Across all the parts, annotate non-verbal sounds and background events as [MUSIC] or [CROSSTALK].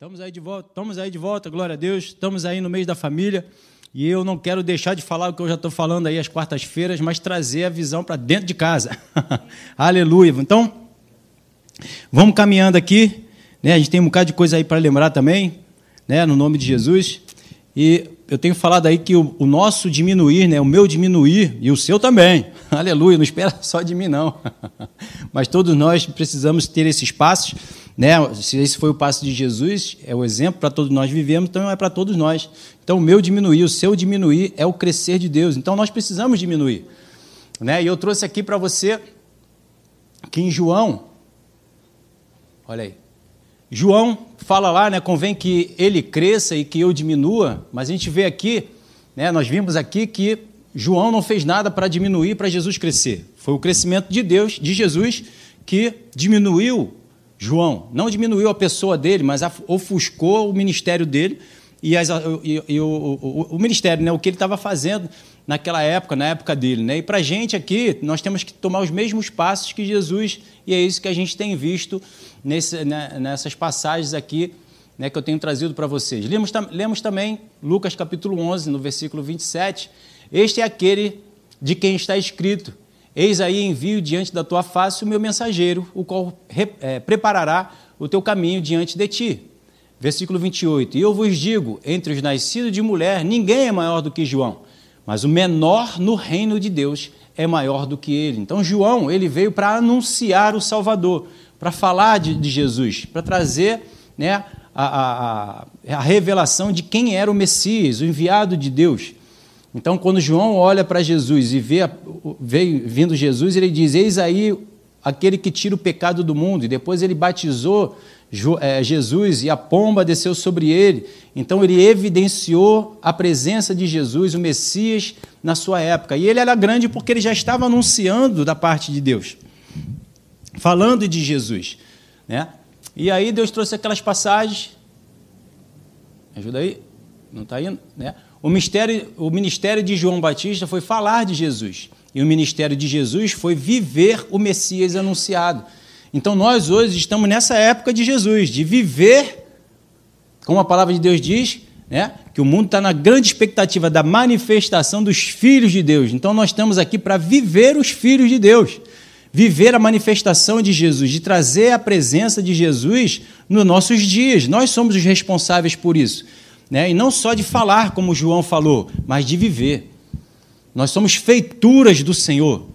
Estamos aí de volta, estamos aí de volta, glória a Deus. Estamos aí no mês da família. E eu não quero deixar de falar o que eu já estou falando aí às quartas-feiras, mas trazer a visão para dentro de casa. [LAUGHS] Aleluia. Então, vamos caminhando aqui. Né? A gente tem um bocado de coisa aí para lembrar também, né? no nome de Jesus. E eu tenho falado aí que o, o, nosso diminuir, né? o meu diminuir e o seu também. [LAUGHS] Aleluia. Não espera [LAUGHS] só de mim, não. mas todos nós precisamos ter esses passos né? Se esse foi o passo de Jesus, é o exemplo para todos nós vivemos, então é para todos nós. Então o meu diminuir, o seu diminuir é o crescer de Deus. Então nós precisamos diminuir. Né? E eu trouxe aqui para você que em João, olha aí, João fala lá, né, convém que ele cresça e que eu diminua, mas a gente vê aqui, né, nós vimos aqui que João não fez nada para diminuir para Jesus crescer. Foi o crescimento de Deus, de Jesus, que diminuiu João. Não diminuiu a pessoa dele, mas ofuscou o ministério dele e, as, e, e o, o, o, ministério, né, o que ele estava fazendo naquela época, na época dele. Né? E para a gente aqui, nós temos que tomar os mesmos passos que Jesus, e é isso que a gente tem visto nesse, né, nessas passagens aqui né, que eu tenho trazido para vocês. Lemos, lemos também Lucas capítulo 11, no versículo 27. Este é aquele de quem está escrito Eis aí envio diante da tua face o meu mensageiro, o qual é, preparará o teu caminho diante de ti. Versículo 28. E eu vos digo: entre os nascidos de mulher, ninguém é maior do que João, mas o menor no reino de Deus é maior do que ele. Então, João, ele veio para anunciar o Salvador, para falar de, de Jesus, para trazer né, a, a, a revelação de quem era o Messias, o enviado de Deus. Então, quando João olha para Jesus e vê, vê vindo Jesus, ele diz: Eis aí aquele que tira o pecado do mundo. E depois ele batizou é, Jesus e a pomba desceu sobre ele. Então ele evidenciou a presença de Jesus, o Messias, na sua época. E ele era grande porque ele já estava anunciando da parte de Deus, falando de Jesus. Né? E aí Deus trouxe aquelas passagens. Ajuda aí? Não está indo? Né? O, mistério, o ministério de João Batista foi falar de Jesus. E o ministério de Jesus foi viver o Messias anunciado. Então nós hoje estamos nessa época de Jesus, de viver, como a palavra de Deus diz, né, que o mundo está na grande expectativa da manifestação dos filhos de Deus. Então nós estamos aqui para viver os filhos de Deus, viver a manifestação de Jesus, de trazer a presença de Jesus nos nossos dias. Nós somos os responsáveis por isso. Né? E não só de falar, como João falou, mas de viver. Nós somos feituras do Senhor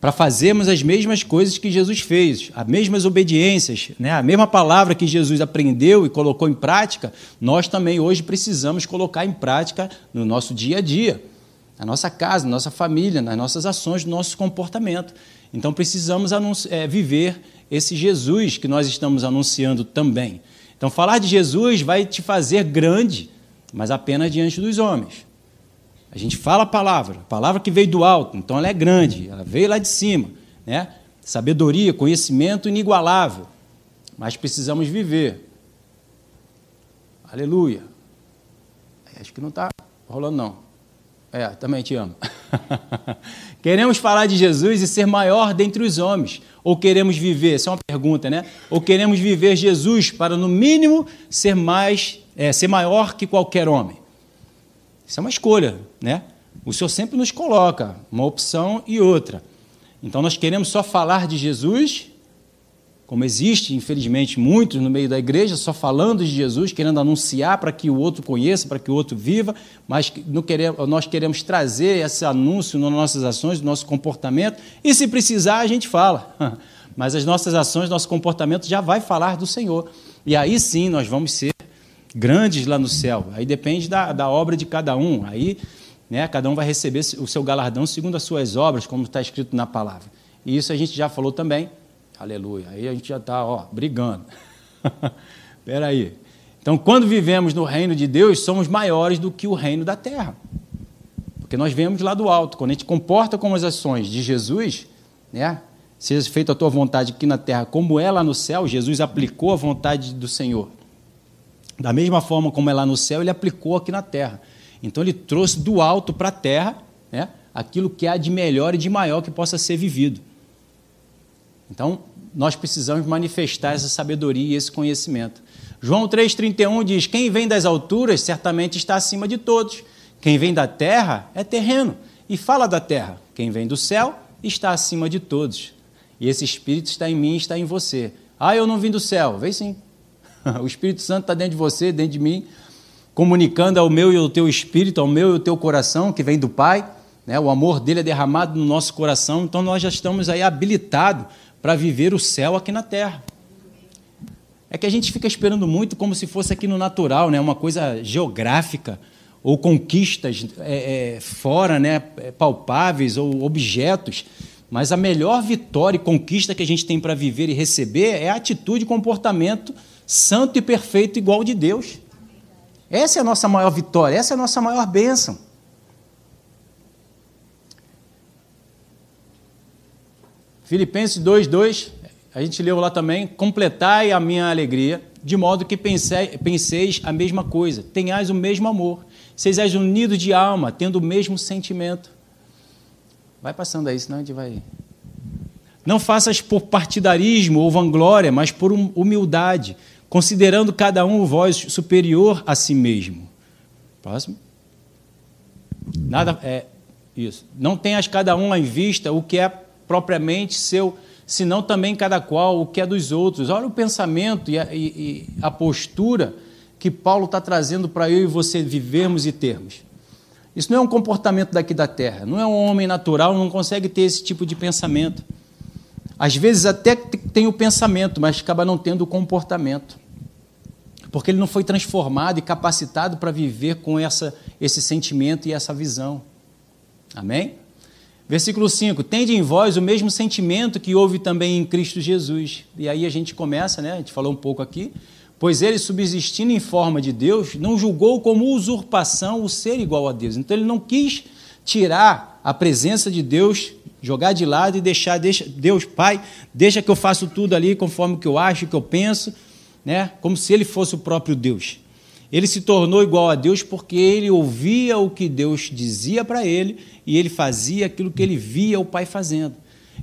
para fazermos as mesmas coisas que Jesus fez, as mesmas obediências, né? a mesma palavra que Jesus aprendeu e colocou em prática, nós também hoje precisamos colocar em prática no nosso dia a dia, na nossa casa, na nossa família, nas nossas ações, no nosso comportamento. Então precisamos é, viver esse Jesus que nós estamos anunciando também. Então, falar de Jesus vai te fazer grande, mas apenas diante dos homens. A gente fala a palavra, a palavra que veio do alto, então ela é grande, ela veio lá de cima. Né? Sabedoria, conhecimento inigualável. Mas precisamos viver. Aleluia. Acho que não está rolando, não. É, também te amo. [LAUGHS] [LAUGHS] queremos falar de Jesus e ser maior dentre os homens. Ou queremos viver, essa é uma pergunta, né? Ou queremos viver Jesus para, no mínimo, ser mais, é, ser maior que qualquer homem? Isso é uma escolha, né? O Senhor sempre nos coloca uma opção e outra. Então nós queremos só falar de Jesus como existe, infelizmente, muitos no meio da igreja só falando de Jesus, querendo anunciar para que o outro conheça, para que o outro viva, mas queremos, nós queremos trazer esse anúncio nas nossas ações, no nosso comportamento, e se precisar, a gente fala. [LAUGHS] Mas as nossas ações, nosso comportamento já vai falar do Senhor. E aí sim nós vamos ser grandes lá no céu. Aí depende da, da obra de cada um. Aí né, cada um vai receber o seu galardão segundo as suas obras, como está escrito na palavra. E isso a gente já falou também Aleluia. Aí a gente já está, ó, brigando. [LAUGHS] Espera aí. Então, quando vivemos no reino de Deus, somos maiores do que o reino da terra. Porque nós vemos lá do alto. Quando a gente comporta como as ações de Jesus, né? Seja feita a tua vontade aqui na terra, como é lá no céu, Jesus aplicou a vontade do Senhor. Da mesma forma como é lá no céu, ele aplicou aqui na terra. Então ele trouxe do alto para a terra né, aquilo que há de melhor e de maior que possa ser vivido. Então, nós precisamos manifestar essa sabedoria e esse conhecimento. João 3,31 diz: Quem vem das alturas certamente está acima de todos. Quem vem da terra é terreno. E fala da terra. Quem vem do céu está acima de todos. E esse Espírito está em mim, está em você. Ah, eu não vim do céu. Vem sim. [LAUGHS] O Espírito Santo está dentro de você, dentro de mim, comunicando ao meu e ao teu espírito, ao meu e ao teu coração, que vem do Pai. Né? O amor dele é derramado no nosso coração, então nós já estamos aí habilitados para viver o céu aqui na terra. É que a gente fica esperando muito como se fosse aqui no natural, né? uma coisa geográfica, ou conquistas é, é, fora, né? palpáveis, ou objetos. Mas a melhor vitória e conquista que a gente tem para viver e receber é a atitude e comportamento santo e perfeito igual de Deus. Essa é a nossa maior vitória, essa é a nossa maior bênção. Filipenses 2,2, a gente leu lá também: completai a minha alegria, de modo que pensei, penseis a mesma coisa, tenhais o mesmo amor, sejais unidos de alma, tendo o mesmo sentimento. Vai passando aí, senão a gente vai. Não faças por partidarismo ou vanglória, mas por humildade, considerando cada um o voz superior a si mesmo. Próximo. Nada é isso. Não tenhas cada um em vista o que é propriamente seu, senão também cada qual o que é dos outros. Olha o pensamento e a, e, a postura que Paulo está trazendo para eu e você vivermos e termos. Isso não é um comportamento daqui da terra. Não é um homem natural, não consegue ter esse tipo de pensamento. Às vezes até tem o pensamento, mas acaba não tendo o comportamento porque ele não foi transformado e capacitado para viver com essa, esse sentimento e essa visão. Amém? Versículo 5: Tende em vós o mesmo sentimento que houve também em Cristo Jesus. E aí a gente começa, né? A gente falou um pouco aqui. Pois ele, subsistindo em forma de Deus, não julgou como usurpação o ser igual a Deus. Então ele não quis tirar a presença de Deus, jogar de lado e deixar, deixa, Deus, Pai, deixa que eu faça tudo ali conforme que eu acho, que eu penso né? como se ele fosse o próprio Deus. Ele se tornou igual a Deus porque ele ouvia o que Deus dizia para ele e ele fazia aquilo que ele via o Pai fazendo.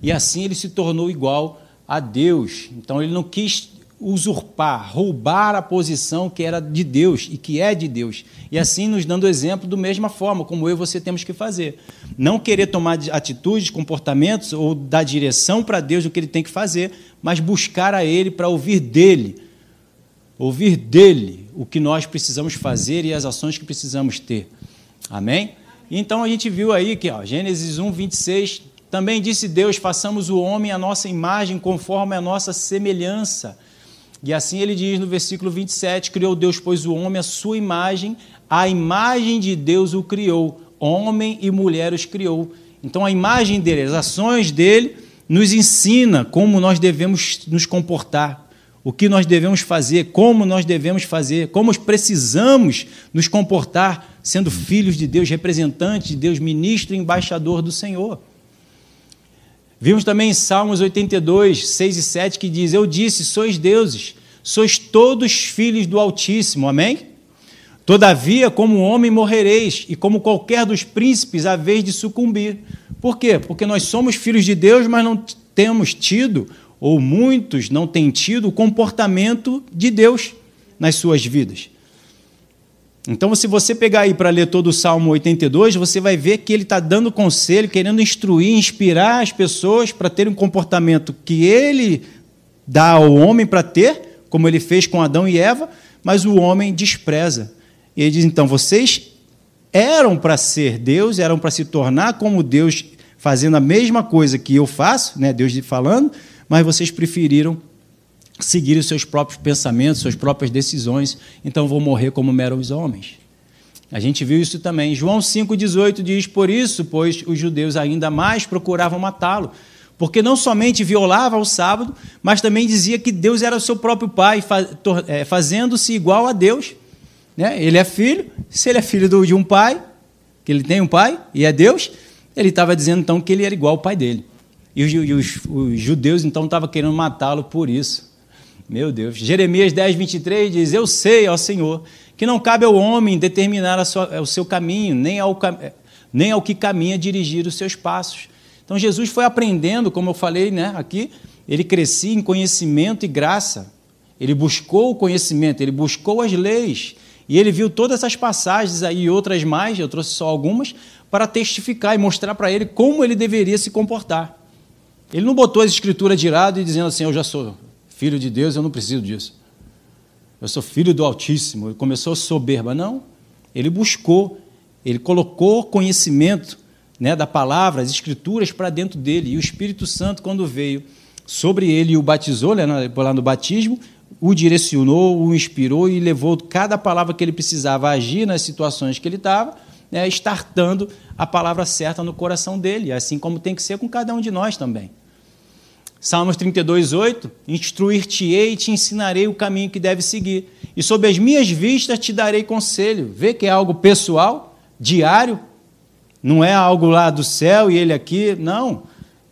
E assim ele se tornou igual a Deus. Então ele não quis usurpar, roubar a posição que era de Deus e que é de Deus. E assim nos dando exemplo da mesma forma como eu e você temos que fazer. Não querer tomar atitudes, comportamentos ou dar direção para Deus do que ele tem que fazer, mas buscar a ele para ouvir dele ouvir dele o que nós precisamos fazer e as ações que precisamos ter. Amém? Então a gente viu aí que, ó, Gênesis 1, 26, também disse Deus: façamos o homem a nossa imagem, conforme a nossa semelhança. E assim ele diz no versículo 27: Criou Deus, pois, o homem a sua imagem, a imagem de Deus o criou, homem e mulher os criou. Então a imagem dele, as ações dele, nos ensina como nós devemos nos comportar o que nós devemos fazer, como nós devemos fazer, como precisamos nos comportar sendo filhos de Deus, representantes de Deus, ministro e embaixador do Senhor. Vimos também em Salmos 82, 6 e 7 que diz: Eu disse, sois deuses, sois todos filhos do Altíssimo. Amém? Todavia, como homem morrereis, e como qualquer dos príncipes, a vez de sucumbir. Por quê? Porque nós somos filhos de Deus, mas não temos tido ou muitos não têm tido o comportamento de Deus nas suas vidas. Então, se você pegar aí para ler todo o Salmo 82, você vai ver que ele está dando conselho, querendo instruir, inspirar as pessoas para terem um comportamento que ele dá ao homem para ter, como ele fez com Adão e Eva, mas o homem despreza. E ele diz: então, vocês eram para ser Deus, eram para se tornar como Deus, fazendo a mesma coisa que eu faço, né, Deus falando, mas vocês preferiram seguir os seus próprios pensamentos, suas próprias decisões, então vou morrer como meros homens. A gente viu isso também. João 5,18 diz: Por isso, pois, os judeus ainda mais procuravam matá-lo, porque não somente violava o sábado, mas também dizia que Deus era o seu próprio pai, é, fazendo-se igual a Deus. Né? Ele é filho, se ele é filho de um pai, que ele tem um pai e é Deus, ele estava dizendo então que ele era igual ao pai dele. E os, os, os judeus então estavam querendo matá-lo por isso. Meu Deus. Jeremias 10, 23 diz: Eu sei, ó Senhor, que não cabe ao homem determinar sua, o seu caminho, nem ao, nem ao que caminha dirigir os seus passos. Então Jesus foi aprendendo, como eu falei né, aqui, ele crescia em conhecimento e graça. ele buscou o conhecimento, ele buscou as leis, e ele viu todas essas passagens aí e outras mais, eu trouxe só algumas, para testificar e mostrar para ele como ele deveria se comportar. Ele não botou as escrituras de lado e dizendo assim: Eu já sou filho de Deus, eu não preciso disso. Eu sou filho do Altíssimo. Ele começou soberba. Não. Ele buscou, ele colocou conhecimento né, da palavra, as escrituras para dentro dele. E o Espírito Santo, quando veio sobre ele e o batizou, né, lá no batismo, o direcionou, o inspirou e levou cada palavra que ele precisava agir nas situações que ele estava né, estartando a palavra certa no coração dele, assim como tem que ser com cada um de nós também. Salmos 32, 8: Instruir-te-ei e te ensinarei o caminho que deve seguir, e sob as minhas vistas te darei conselho. Vê que é algo pessoal, diário, não é algo lá do céu e ele aqui, não.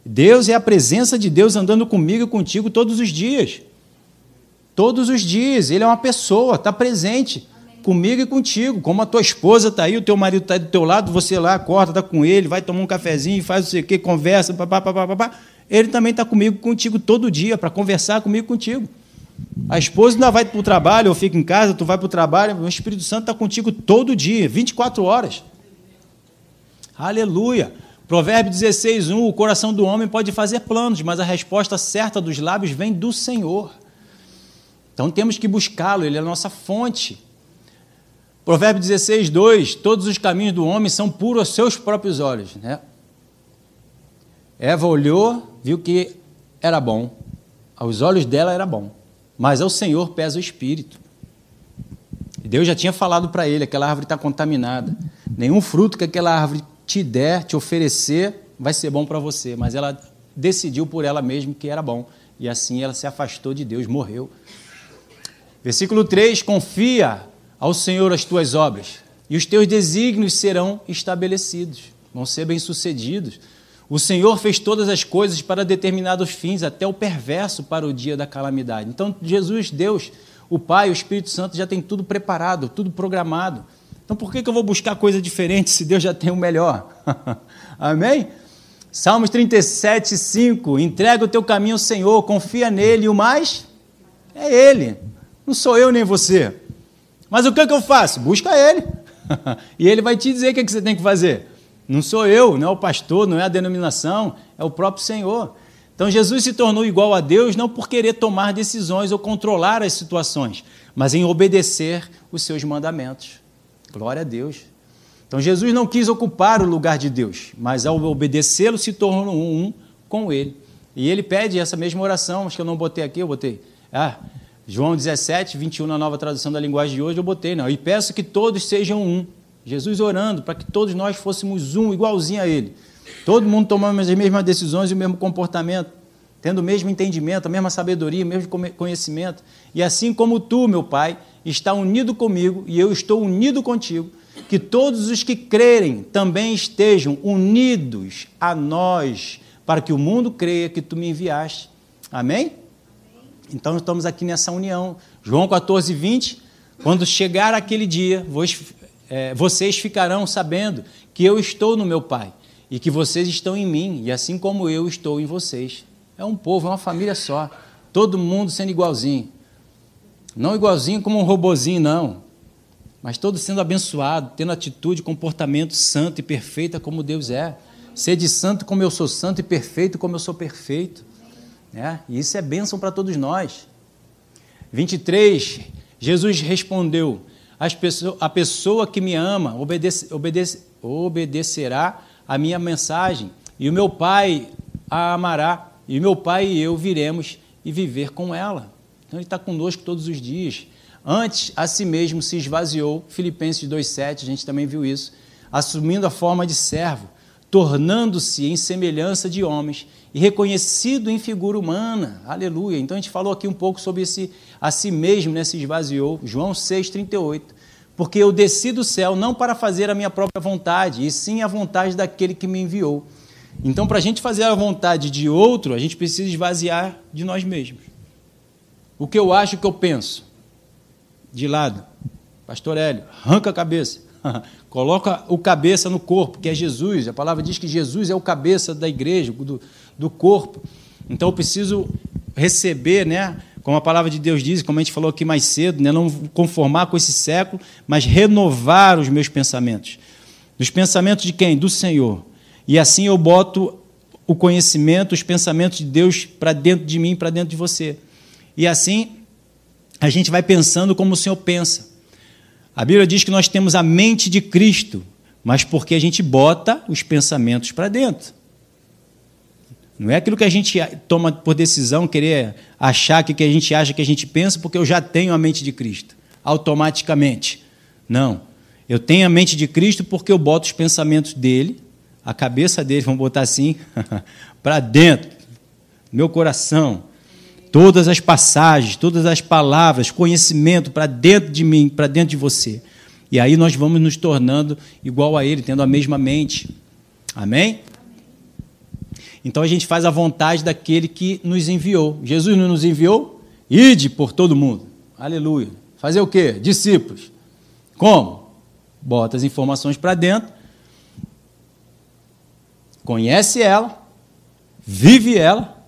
Deus é a presença de Deus andando comigo e contigo todos os dias. Todos os dias, Ele é uma pessoa, está presente comigo e contigo. Como a tua esposa está aí, o teu marido está do teu lado, você lá acorda, está com ele, vai tomar um cafezinho, faz o quê, conversa, papapá, papapá. Ele também está comigo contigo todo dia, para conversar comigo contigo. A esposa ainda vai para o trabalho, ou fica em casa, tu vai para o trabalho, o Espírito Santo está contigo todo dia, 24 horas. Aleluia. Provérbio 16, 1, o coração do homem pode fazer planos, mas a resposta certa dos lábios vem do Senhor. Então temos que buscá-lo, ele é a nossa fonte. Provérbio 16, 2: Todos os caminhos do homem são puros aos seus próprios olhos. Né? Eva olhou, viu que era bom, aos olhos dela era bom, mas ao Senhor pesa o espírito. Deus já tinha falado para ele: aquela árvore está contaminada. Nenhum fruto que aquela árvore te der, te oferecer, vai ser bom para você. Mas ela decidiu por ela mesma que era bom. E assim ela se afastou de Deus, morreu. Versículo 3: Confia ao Senhor as tuas obras, e os teus desígnios serão estabelecidos, vão ser bem-sucedidos. O Senhor fez todas as coisas para determinados fins, até o perverso para o dia da calamidade. Então, Jesus, Deus, o Pai, o Espírito Santo já tem tudo preparado, tudo programado. Então, por que, que eu vou buscar coisa diferente se Deus já tem o melhor? [LAUGHS] Amém? Salmos 37, 5. Entrega o teu caminho ao Senhor, confia nele, e o mais é Ele. Não sou eu nem você. Mas o que, é que eu faço? Busca ele. [LAUGHS] e ele vai te dizer o que, é que você tem que fazer. Não sou eu, não é o pastor, não é a denominação, é o próprio Senhor. Então Jesus se tornou igual a Deus não por querer tomar decisões ou controlar as situações, mas em obedecer os seus mandamentos. Glória a Deus. Então Jesus não quis ocupar o lugar de Deus, mas ao obedecê-lo se tornou um com ele. E ele pede essa mesma oração, acho que eu não botei aqui, eu botei. Ah, João 17, 21, na nova tradução da linguagem de hoje, eu botei, não. E peço que todos sejam um. Jesus orando para que todos nós fôssemos um, igualzinho a Ele. Todo mundo tomando as mesmas decisões e o mesmo comportamento, tendo o mesmo entendimento, a mesma sabedoria, o mesmo conhecimento. E assim como tu, meu Pai, está unido comigo e eu estou unido contigo, que todos os que crerem também estejam unidos a nós, para que o mundo creia que tu me enviaste. Amém? Então estamos aqui nessa união. João 14, 20. Quando chegar aquele dia, é, vocês ficarão sabendo que eu estou no meu Pai e que vocês estão em mim, e assim como eu estou em vocês. É um povo, é uma família só. Todo mundo sendo igualzinho. Não igualzinho como um robozinho, não. Mas todos sendo abençoado, tendo atitude, comportamento santo e perfeita como Deus é. Ser de santo como eu sou santo e perfeito como eu sou perfeito. Né? E isso é bênção para todos nós. 23, Jesus respondeu: A pessoa que me ama obedece, obedece, obedecerá a minha mensagem, e o meu Pai a amará, e o meu Pai e eu viremos e viver com ela. Então Ele está conosco todos os dias. Antes, a si mesmo se esvaziou, Filipenses 2,7, a gente também viu isso, assumindo a forma de servo, tornando-se em semelhança de homens e reconhecido em figura humana. Aleluia. Então a gente falou aqui um pouco sobre esse a si mesmo, né, se esvaziou. João 6:38. Porque eu desci do céu não para fazer a minha própria vontade, e sim a vontade daquele que me enviou. Então, para a gente fazer a vontade de outro, a gente precisa esvaziar de nós mesmos. O que eu acho, o que eu penso. De lado. Pastor Hélio, arranca a cabeça. [LAUGHS] Coloca o cabeça no corpo, que é Jesus. A palavra diz que Jesus é o cabeça da igreja, do, do corpo. Então eu preciso receber, né, como a palavra de Deus diz, como a gente falou aqui mais cedo, né? não conformar com esse século, mas renovar os meus pensamentos. Dos pensamentos de quem? Do Senhor. E assim eu boto o conhecimento, os pensamentos de Deus para dentro de mim, para dentro de você. E assim a gente vai pensando como o Senhor pensa. A Bíblia diz que nós temos a mente de Cristo, mas porque a gente bota os pensamentos para dentro. Não é aquilo que a gente toma por decisão, querer achar que, que a gente acha que a gente pensa, porque eu já tenho a mente de Cristo, automaticamente. Não. Eu tenho a mente de Cristo porque eu boto os pensamentos dele, a cabeça dele, vamos botar assim, [LAUGHS] para dentro, meu coração. Todas as passagens, todas as palavras, conhecimento para dentro de mim, para dentro de você. E aí nós vamos nos tornando igual a ele, tendo a mesma mente. Amém? Então a gente faz a vontade daquele que nos enviou. Jesus não nos enviou? Ide por todo mundo. Aleluia. Fazer o quê? Discípulos. Como? Bota as informações para dentro, conhece ela, vive ela,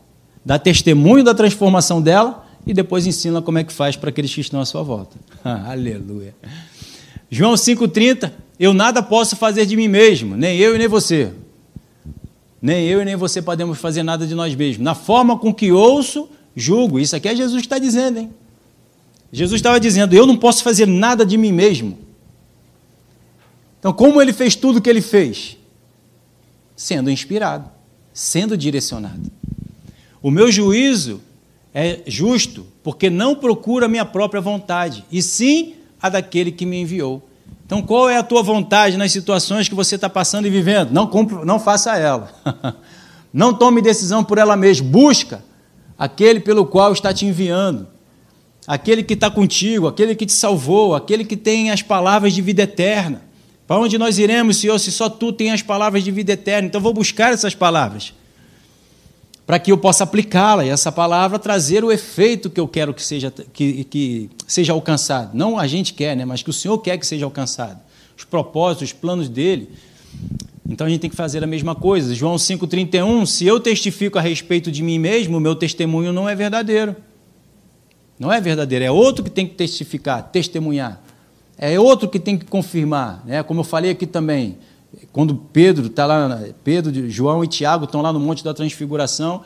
dá testemunho da transformação dela e depois ensina como é que faz para aqueles que estão à sua volta. [LAUGHS] Aleluia. João 5,30, eu nada posso fazer de mim mesmo, nem eu e nem você. Nem eu e nem você podemos fazer nada de nós mesmos. Na forma com que ouço, julgo. Isso aqui é Jesus que está dizendo, hein? Jesus estava dizendo: Eu não posso fazer nada de mim mesmo. Então, como ele fez tudo o que ele fez? Sendo inspirado, sendo direcionado. O meu juízo é justo, porque não procura a minha própria vontade, e sim a daquele que me enviou. Então, qual é a tua vontade nas situações que você está passando e vivendo? Não, não faça ela. [LAUGHS] não tome decisão por ela mesma. Busca aquele pelo qual está te enviando. Aquele que está contigo, aquele que te salvou, aquele que tem as palavras de vida eterna. Para onde nós iremos, Senhor, se só tu tem as palavras de vida eterna? Então, vou buscar essas palavras para que eu possa aplicá-la e essa palavra trazer o efeito que eu quero que seja, que, que seja alcançado. Não a gente quer, né, mas que o Senhor quer que seja alcançado. Os propósitos, os planos dele. Então a gente tem que fazer a mesma coisa. João 5,31: se eu testifico a respeito de mim mesmo, o meu testemunho não é verdadeiro. Não é verdadeiro, é outro que tem que testificar, testemunhar. É outro que tem que confirmar. Né? Como eu falei aqui também, quando Pedro está lá, Pedro, João e Tiago estão lá no Monte da Transfiguração,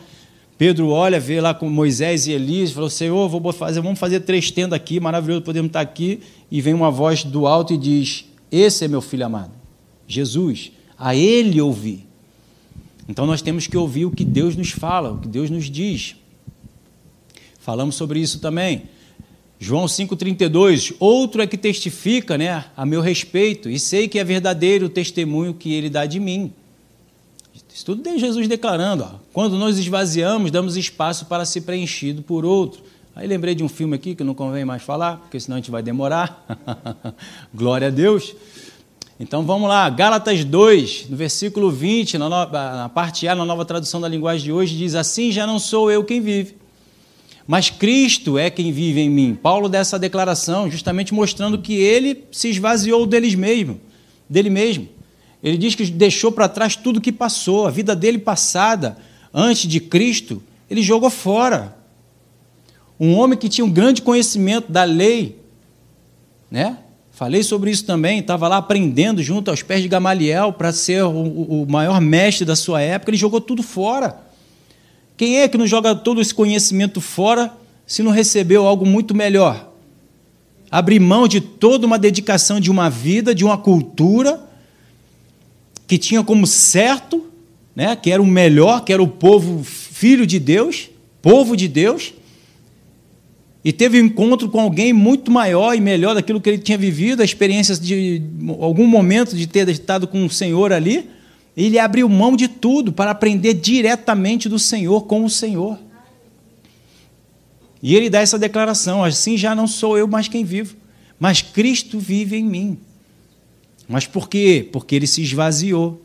Pedro olha, vê lá com Moisés e Elias, falou: Senhor, vou fazer, vamos fazer três tendas aqui, maravilhoso, podemos estar aqui. E vem uma voz do alto e diz: Esse é meu filho amado, Jesus, a ele ouvi. Então nós temos que ouvir o que Deus nos fala, o que Deus nos diz. Falamos sobre isso também. João 5,32, outro é que testifica né, a meu respeito, e sei que é verdadeiro o testemunho que ele dá de mim. Isso tudo tem Jesus declarando: ó, quando nós esvaziamos, damos espaço para ser preenchido por outro. Aí lembrei de um filme aqui que não convém mais falar, porque senão a gente vai demorar. [LAUGHS] Glória a Deus. Então vamos lá, Gálatas 2, no versículo 20, na, no... na parte A, na nova tradução da linguagem de hoje, diz: Assim já não sou eu quem vive mas Cristo é quem vive em mim. Paulo dá essa declaração, justamente mostrando que ele se esvaziou deles mesmo, dele mesmo. Ele diz que deixou para trás tudo que passou, a vida dele passada, antes de Cristo, ele jogou fora. Um homem que tinha um grande conhecimento da lei, né? Falei sobre isso também, estava lá aprendendo junto aos pés de Gamaliel para ser o, o maior mestre da sua época, ele jogou tudo fora. Quem é que não joga todo esse conhecimento fora se não recebeu algo muito melhor? Abrir mão de toda uma dedicação de uma vida, de uma cultura que tinha como certo, né, que era o melhor, que era o povo filho de Deus, povo de Deus, e teve um encontro com alguém muito maior e melhor daquilo que ele tinha vivido, a experiência de algum momento de ter estado com o Senhor ali, ele abriu mão de tudo para aprender diretamente do Senhor com o Senhor. E ele dá essa declaração: assim já não sou eu mais quem vivo, mas Cristo vive em mim. Mas por quê? Porque ele se esvaziou.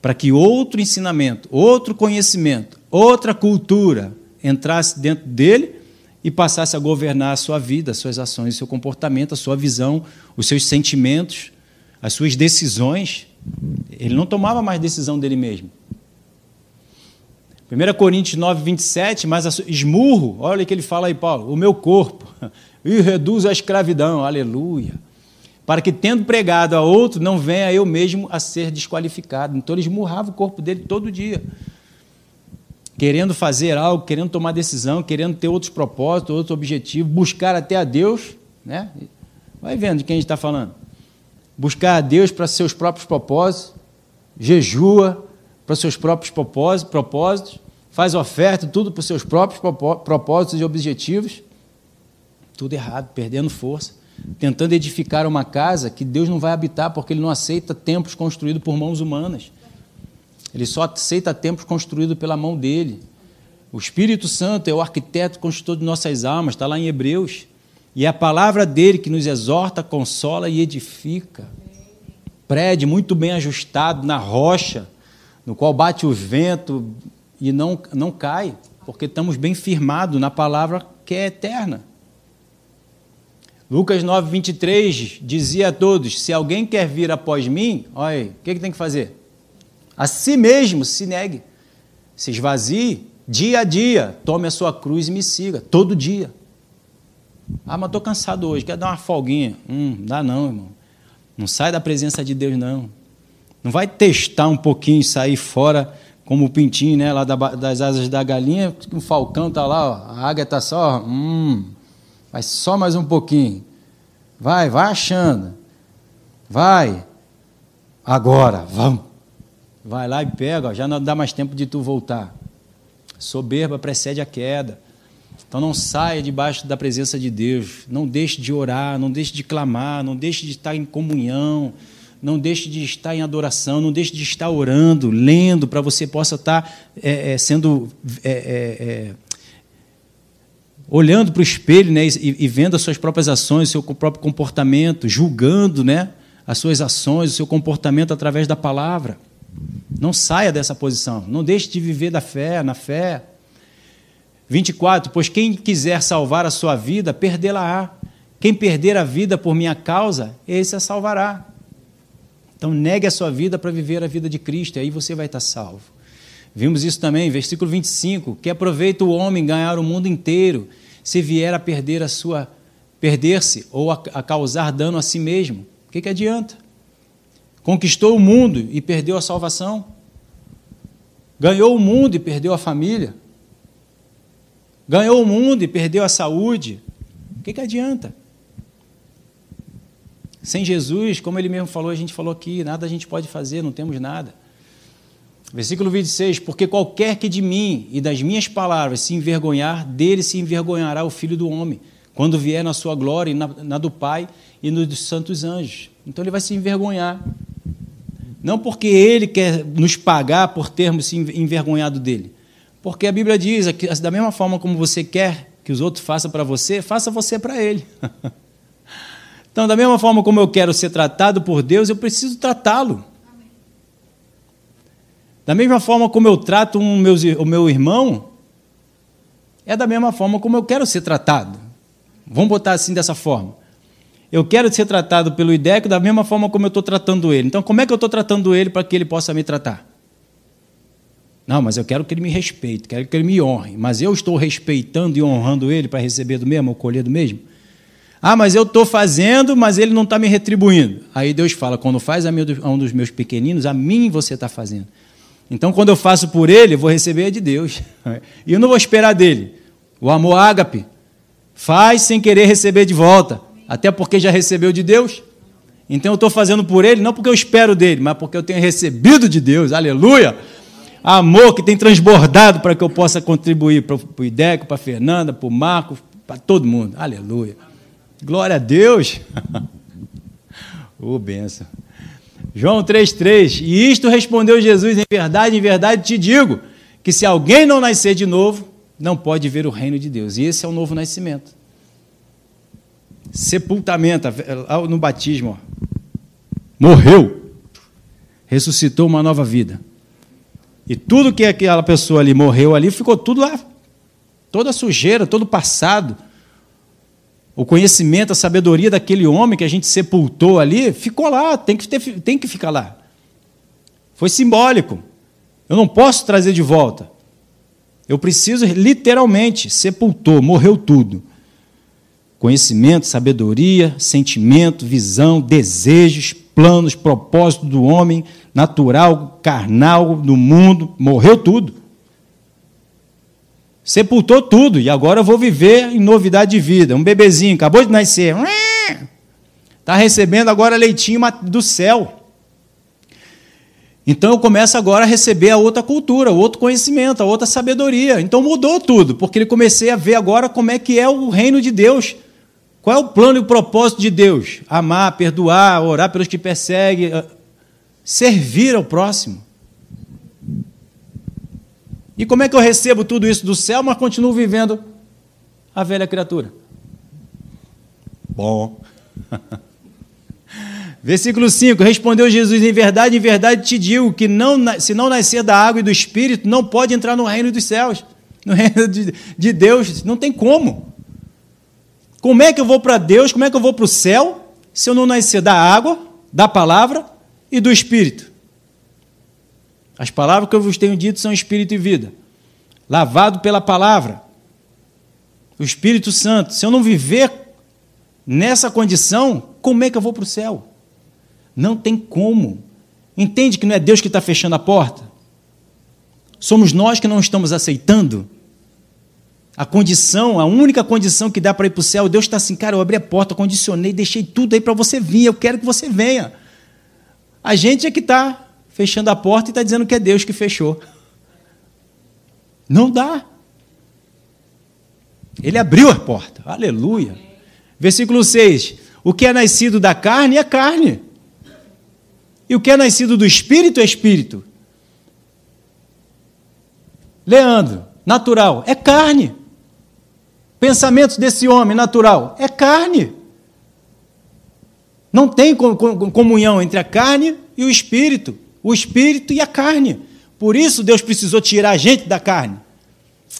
Para que outro ensinamento, outro conhecimento, outra cultura entrasse dentro dele e passasse a governar a sua vida, as suas ações, o seu comportamento, a sua visão, os seus sentimentos, as suas decisões. Ele não tomava mais decisão dele mesmo. 1 Coríntios 9, 27, mas esmurro, olha o que ele fala aí, Paulo, o meu corpo, [LAUGHS] e reduzo a escravidão, aleluia. Para que, tendo pregado a outro, não venha eu mesmo a ser desqualificado. Então ele esmurrava o corpo dele todo dia, querendo fazer algo, querendo tomar decisão, querendo ter outros propósitos, outros objetivos, buscar até a Deus. Né? Vai vendo de quem a gente está falando. Buscar a Deus para seus próprios propósitos, jejua, para seus próprios propósitos, faz oferta, tudo para seus próprios propósitos e objetivos. Tudo errado, perdendo força, tentando edificar uma casa que Deus não vai habitar, porque Ele não aceita templos construídos por mãos humanas. Ele só aceita templos construídos pela mão dele. O Espírito Santo é o arquiteto construtor de nossas almas, está lá em Hebreus. E é a palavra dele que nos exorta, consola e edifica. Prédio muito bem ajustado na rocha, no qual bate o vento e não, não cai, porque estamos bem firmados na palavra que é eterna. Lucas 9, 23 dizia a todos: Se alguém quer vir após mim, olha aí, o que, que tem que fazer? A si mesmo se negue, se esvazie, dia a dia, tome a sua cruz e me siga, todo dia. Ah, mas estou cansado hoje, quero dar uma folguinha. Hum, dá não, irmão. Não sai da presença de Deus, não. Não vai testar um pouquinho, sair fora como o pintinho, né, lá das asas da galinha, o falcão tá lá, ó, a águia tá só, hum, vai só mais um pouquinho. Vai, vai achando. Vai. Agora, vamos. Vai lá e pega, ó, já não dá mais tempo de tu voltar. Soberba precede a queda. Então não saia debaixo da presença de Deus. Não deixe de orar, não deixe de clamar, não deixe de estar em comunhão não deixe de estar em adoração, não deixe de estar orando, lendo, para você possa estar é, é, sendo. É, é, é olhando para o espelho né, e, e, vendo as suas próprias ações, o seu próprio comportamento, julgando né, as suas ações, o seu comportamento através da palavra. Não saia dessa posição, não deixe de viver da fé, na fé. 24, pois quem quiser salvar a sua vida, perdê-la-á. Quem perder a vida por minha causa, esse a salvará. Então, negue a sua vida para viver a vida de Cristo, e aí você vai estar salvo. Vimos isso também, versículo 25: que aproveita o homem ganhar o mundo inteiro, se vier a perder a sua perder-se ou a, a, causar dano a si mesmo. O que, que adianta? Conquistou o mundo e perdeu a salvação. Ganhou o mundo e perdeu a família. Ganhou o mundo e perdeu a saúde. O que, que adianta? Sem Jesus, como ele mesmo falou, a gente falou aqui, nada a gente pode fazer, não temos nada. Versículo 26: Porque qualquer que de mim e das minhas palavras se envergonhar, dele se envergonhará o filho do homem, quando vier na sua glória, na, na do Pai e nos santos anjos. Então ele vai se envergonhar. Não porque ele quer nos pagar por termos se envergonhado dele. Porque a Bíblia diz que, da mesma forma como você quer que os outros façam para você, faça você para ele. [LAUGHS] Então, da mesma forma como eu quero ser tratado por Deus, eu preciso tratá-lo. Da mesma forma como eu trato um meu, o meu irmão, é da mesma forma como eu quero ser tratado. Vamos botar assim dessa forma. Eu quero ser tratado pelo IDEC da mesma forma como eu estou tratando ele. Então, como é que eu estou tratando ele para que ele possa me tratar? Não, mas eu quero que ele me respeite, quero que ele me honre. Mas eu estou respeitando e honrando ele para receber do mesmo ou colher do mesmo? Ah, mas eu estou fazendo, mas ele não está me retribuindo. Aí Deus fala: quando faz a um dos meus pequeninos, a mim você está fazendo. Então, quando eu faço por ele, eu vou receber de Deus. [LAUGHS] E eu não vou esperar dele. O amor ágape faz sem querer receber de volta, até porque já recebeu de Deus. Então, eu estou fazendo por ele, não porque eu espero dele, mas porque eu tenho recebido de Deus. Aleluia! Amor que tem transbordado para que eu possa contribuir para o Ideco, para a Fernanda, para o Marco, para todo mundo. Aleluia! Glória a Deus. [LAUGHS] Ô, oh, benção. João 3,3. E isto respondeu Jesus: Em verdade, em verdade te digo, que se alguém não nascer de novo, não pode ver o reino de Deus. E esse é o novo nascimento. Sepultamento, no batismo. Ó. Morreu. Ressuscitou uma nova vida. E tudo que aquela pessoa ali morreu ali, ficou tudo lá. Toda a sujeira, todo o passado o conhecimento, a sabedoria daquele homem que a gente sepultou ali, ficou lá, tem que, ter, tem que ficar lá. Foi simbólico. Eu não posso trazer de volta. Eu preciso, literalmente, sepultou, morreu tudo. Conhecimento, sabedoria, sentimento, visão, desejos, planos, propósito do homem, natural, carnal, do mundo, morreu tudo. Sepultou tudo e agora eu vou viver em novidade de vida. Um bebezinho acabou de nascer, está recebendo agora leitinho do céu. Então eu começo agora a receber a outra cultura, outro conhecimento, a outra sabedoria. Então mudou tudo, porque ele comecei a ver agora como é que é o reino de Deus. Qual é o plano e o propósito de Deus? Amar, perdoar, orar pelos que perseguem, ah, servir ao próximo. E como é que eu recebo tudo isso do céu, mas continuo vivendo a velha criatura? Bom. [LAUGHS] Versículo 5: Respondeu Jesus: Em verdade, em verdade te digo que não, se não nascer da água e do espírito, não pode entrar no reino dos céus, no reino de, de Deus. Não tem como. Como é que eu vou para Deus? Como é que eu vou para o céu se eu não nascer da água, da palavra e do espírito? As palavras que eu vos tenho dito são espírito e vida. Lavado pela palavra, o Espírito Santo. Se eu não viver nessa condição, como é que eu vou para o céu? Não tem como. Entende que não é Deus que está fechando a porta? Somos nós que não estamos aceitando. A condição, a única condição que dá para ir para o céu, Deus está assim, cara, eu abri a porta, condicionei, deixei tudo aí para você vir, eu quero que você venha. A gente é que está fechando a porta e está dizendo que é Deus que fechou. Não dá. Ele abriu a porta, aleluia. Versículo 6: O que é nascido da carne é carne, e o que é nascido do espírito é espírito. Leandro, natural, é carne. Pensamentos desse homem natural, é carne. Não tem comunhão entre a carne e o espírito, o espírito e a carne. Por isso Deus precisou tirar a gente da carne,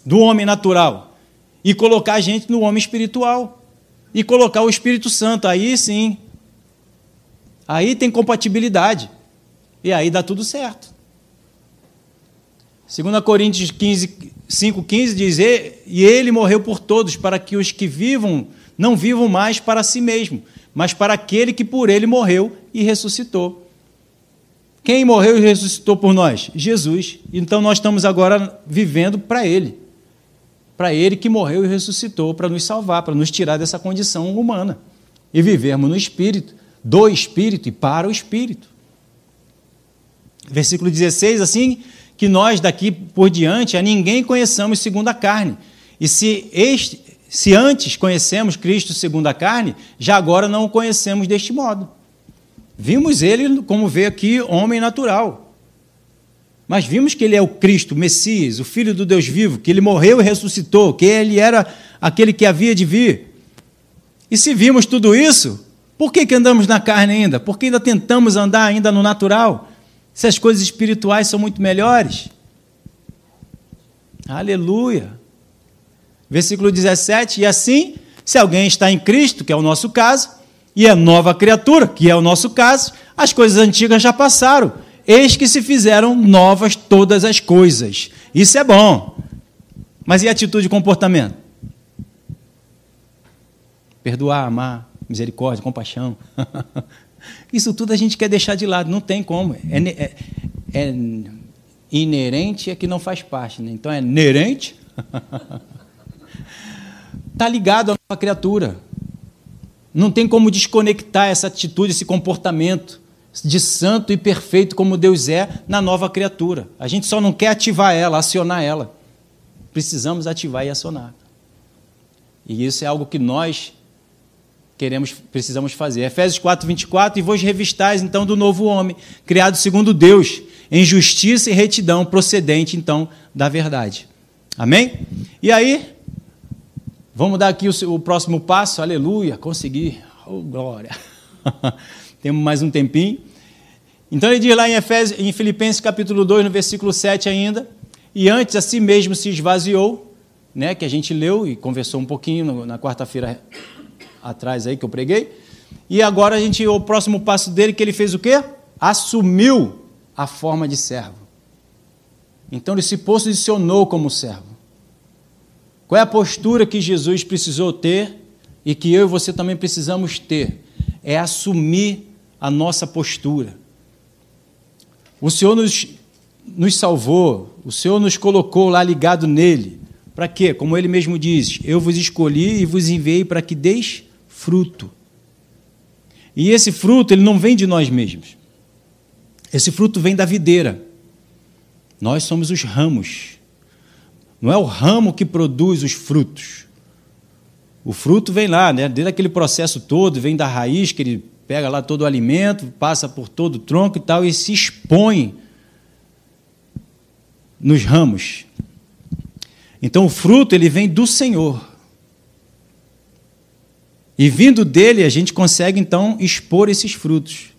do homem natural, e colocar a gente no homem espiritual. E colocar o Espírito Santo. Aí sim, Aí tem compatibilidade. E aí dá tudo certo. 2 Coríntios 15, 5,15 diz: E ele morreu por todos, para que os que vivam não vivam mais para si mesmo, mas para aquele que por ele morreu e ressuscitou. Quem morreu e ressuscitou por nós? Jesus. Então nós estamos agora vivendo para ele. Para ele que morreu e ressuscitou para nos salvar, para nos tirar dessa condição humana e vivermos no espírito do Espírito e para o Espírito. Versículo 16, assim, que nós daqui por diante a ninguém conheçamos segundo a carne. E se, este, se antes conhecemos Cristo segundo a carne, já agora não o conhecemos deste modo. Vimos ele, como vê aqui, homem natural. Mas vimos que ele é o Cristo, o Messias, o Filho do Deus vivo, que ele morreu e ressuscitou, que ele era aquele que havia de vir. E se vimos tudo isso, por que, que andamos na carne ainda? Porque ainda tentamos andar ainda no natural? Se as coisas espirituais são muito melhores? Aleluia. Versículo 17: E assim, se alguém está em Cristo, que é o nosso caso, e é nova criatura, que é o nosso caso, as coisas antigas já passaram. Eis que se fizeram novas todas as coisas. Isso é bom. Mas e atitude e comportamento? Perdoar, amar, misericórdia, compaixão. [LAUGHS] Isso tudo a gente quer deixar de lado, não tem como. É, é, é inerente é que não faz parte. Né? Então é inerente. Está [LAUGHS] ligado à nova criatura. Não tem como desconectar essa atitude, esse comportamento de santo e perfeito como Deus é na nova criatura. A gente só não quer ativar ela, acionar ela. Precisamos ativar e acionar. E isso é algo que nós queremos, precisamos fazer. Efésios 4, 24, e vos revistais então do novo homem, criado segundo Deus, em justiça e retidão, procedente então da verdade. Amém? E aí, vamos dar aqui o, o próximo passo, aleluia, consegui, oh glória. [LAUGHS] Temos mais um tempinho. Então ele diz lá em, Efésios, em Filipenses capítulo 2, no versículo 7 ainda, e antes a si mesmo se esvaziou, né, que a gente leu e conversou um pouquinho na quarta-feira atrás aí que eu preguei. E agora a gente, o próximo passo dele que ele fez o quê? Assumiu a forma de servo. Então ele se posicionou como servo. Qual é a postura que Jesus precisou ter e que eu e você também precisamos ter? É assumir a nossa postura. O Senhor nos, nos salvou, o Senhor nos colocou lá ligado nele. Para quê? Como ele mesmo diz: Eu vos escolhi e vos enviei para que deis fruto. E esse fruto, ele não vem de nós mesmos. Esse fruto vem da videira. Nós somos os ramos. Não é o ramo que produz os frutos. O fruto vem lá, né? Desde aquele processo todo, vem da raiz, que ele pega lá todo o alimento, passa por todo o tronco e tal, e se expõe nos ramos. Então o fruto ele vem do Senhor. E vindo dele, a gente consegue então expor esses frutos.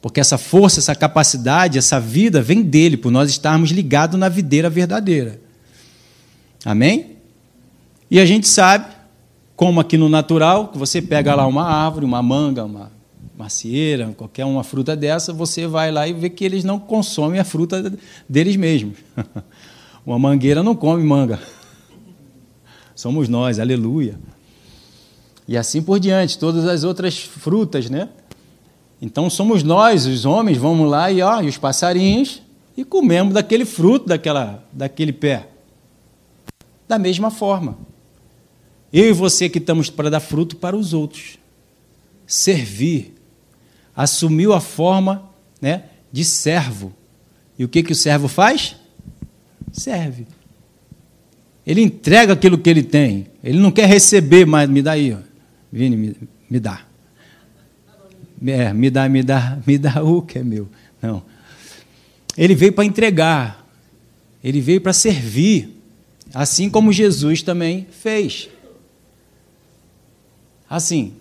Porque essa força, essa capacidade, essa vida vem dele, por nós estarmos ligados na videira verdadeira. Amém? E a gente sabe, como aqui no natural, que você pega lá uma árvore, uma manga, uma macieira, qualquer uma fruta dessa, você vai lá e vê que eles não consomem a fruta deles mesmos. [LAUGHS] Uma mangueira não come manga. Somos nós, aleluia. E assim por diante, todas as outras frutas, né? Então somos nós, os homens, vamos lá e, ó, e os passarinhos e comemos daquele fruto daquela, daquele pé. Da mesma forma. Eu e você que estamos para dar fruto para os outros. Servir, assumiu a forma né, de servo. E o que, que o servo faz? Serve. Ele entrega aquilo que ele tem. Ele não quer receber, mas me dá aí. Ó. Vini, me, me dá. É, me dá, me dá, me dá o que é meu. Não. Ele veio para entregar. Ele veio para servir. Assim como Jesus também fez. Assim,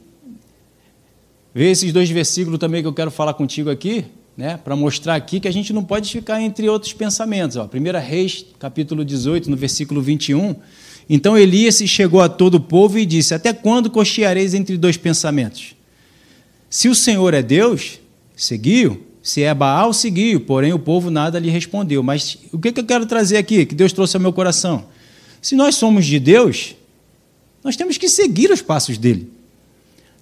Vê esses dois versículos também que eu quero falar contigo aqui, né, para mostrar aqui que a gente não pode ficar entre outros pensamentos. Ó. 1 Reis, capítulo 18, no versículo 21. Então Elias chegou a todo o povo e disse: Até quando cocheareis entre dois pensamentos? Se o Senhor é Deus, seguiu. Se é Baal, seguiu. Porém, o povo nada lhe respondeu. Mas o que eu quero trazer aqui, que Deus trouxe ao meu coração? Se nós somos de Deus, nós temos que seguir os passos dele.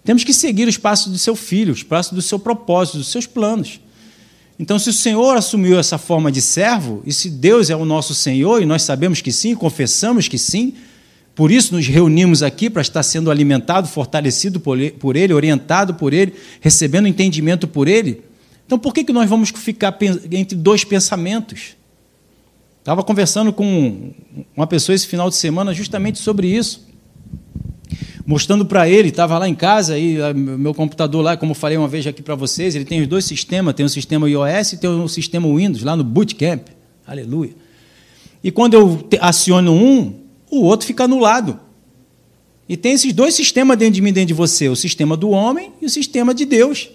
Temos que seguir os passos do seu filho, os passos do seu propósito, dos seus planos. Então, se o Senhor assumiu essa forma de servo, e se Deus é o nosso Senhor, e nós sabemos que sim, confessamos que sim, por isso nos reunimos aqui para estar sendo alimentado, fortalecido por Ele, orientado por Ele, recebendo entendimento por Ele. Então, por que, que nós vamos ficar entre dois pensamentos? Estava conversando com uma pessoa esse final de semana justamente sobre isso mostrando para ele, estava lá em casa, e meu computador lá, como falei uma vez aqui para vocês, ele tem os dois sistemas, tem o sistema iOS e tem o sistema Windows, lá no Bootcamp. Aleluia. E quando eu aciono um, o outro fica anulado. E tem esses dois sistemas dentro de mim, dentro de você, o sistema do homem e o sistema de Deus.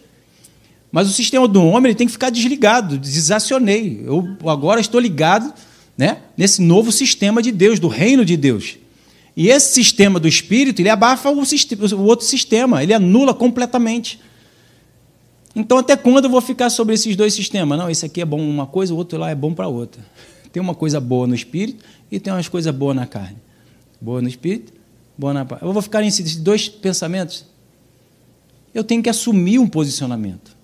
Mas o sistema do homem ele tem que ficar desligado, desacionei. Eu agora estou ligado né, nesse novo sistema de Deus, do reino de Deus. E esse sistema do espírito, ele abafa o, sistema, o outro sistema, ele anula completamente. Então, até quando eu vou ficar sobre esses dois sistemas? Não, esse aqui é bom uma coisa, o outro lá é bom para outra. [LAUGHS] Tem uma coisa boa no espírito e tem umas coisas boas na carne. Boa no espírito, boa na carne. Eu vou ficar nesses dois pensamentos? Eu tenho que assumir um posicionamento.